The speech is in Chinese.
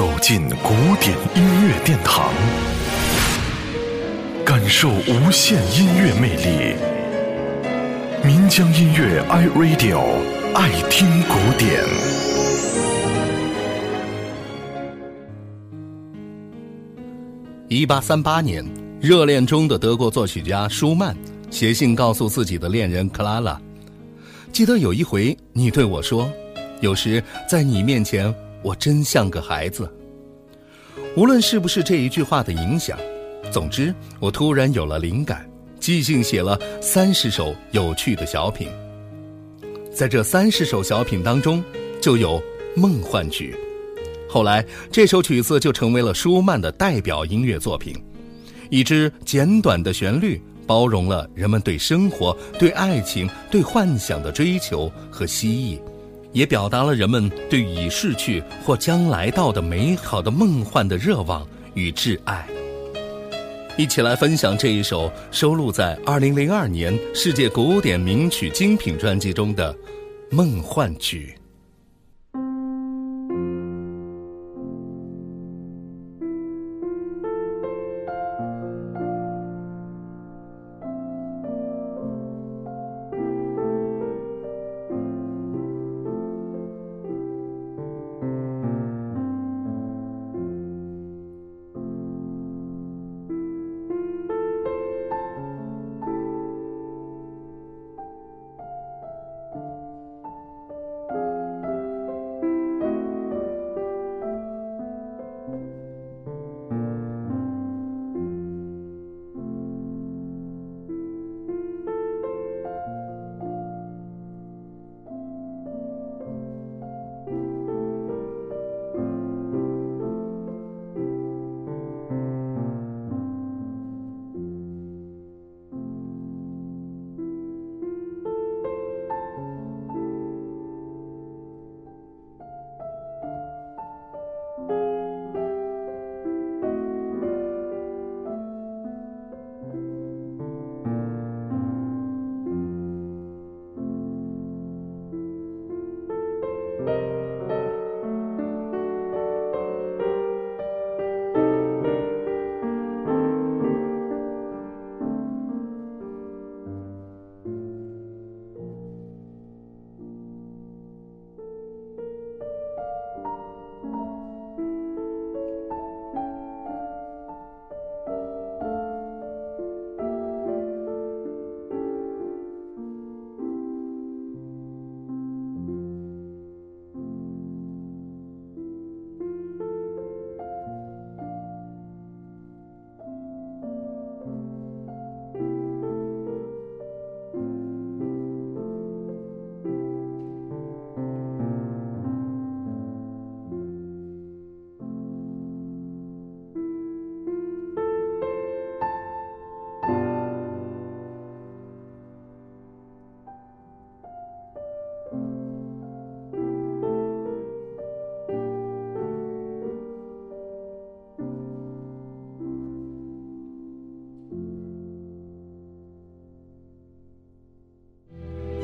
走进古典音乐殿堂，感受无限音乐魅力。民江音乐 iRadio 爱听古典。一八三八年，热恋中的德国作曲家舒曼写信告诉自己的恋人克拉拉：“记得有一回，你对我说，有时在你面前。”我真像个孩子。无论是不是这一句话的影响，总之，我突然有了灵感，即兴写了三十首有趣的小品。在这三十首小品当中，就有《梦幻曲》。后来，这首曲子就成为了舒曼的代表音乐作品。一支简短的旋律，包容了人们对生活、对爱情、对幻想的追求和希冀。也表达了人们对已逝去或将来到的美好的梦幻的热望与挚爱。一起来分享这一首收录在二零零二年世界古典名曲精品专辑中的《梦幻曲》。Thank you.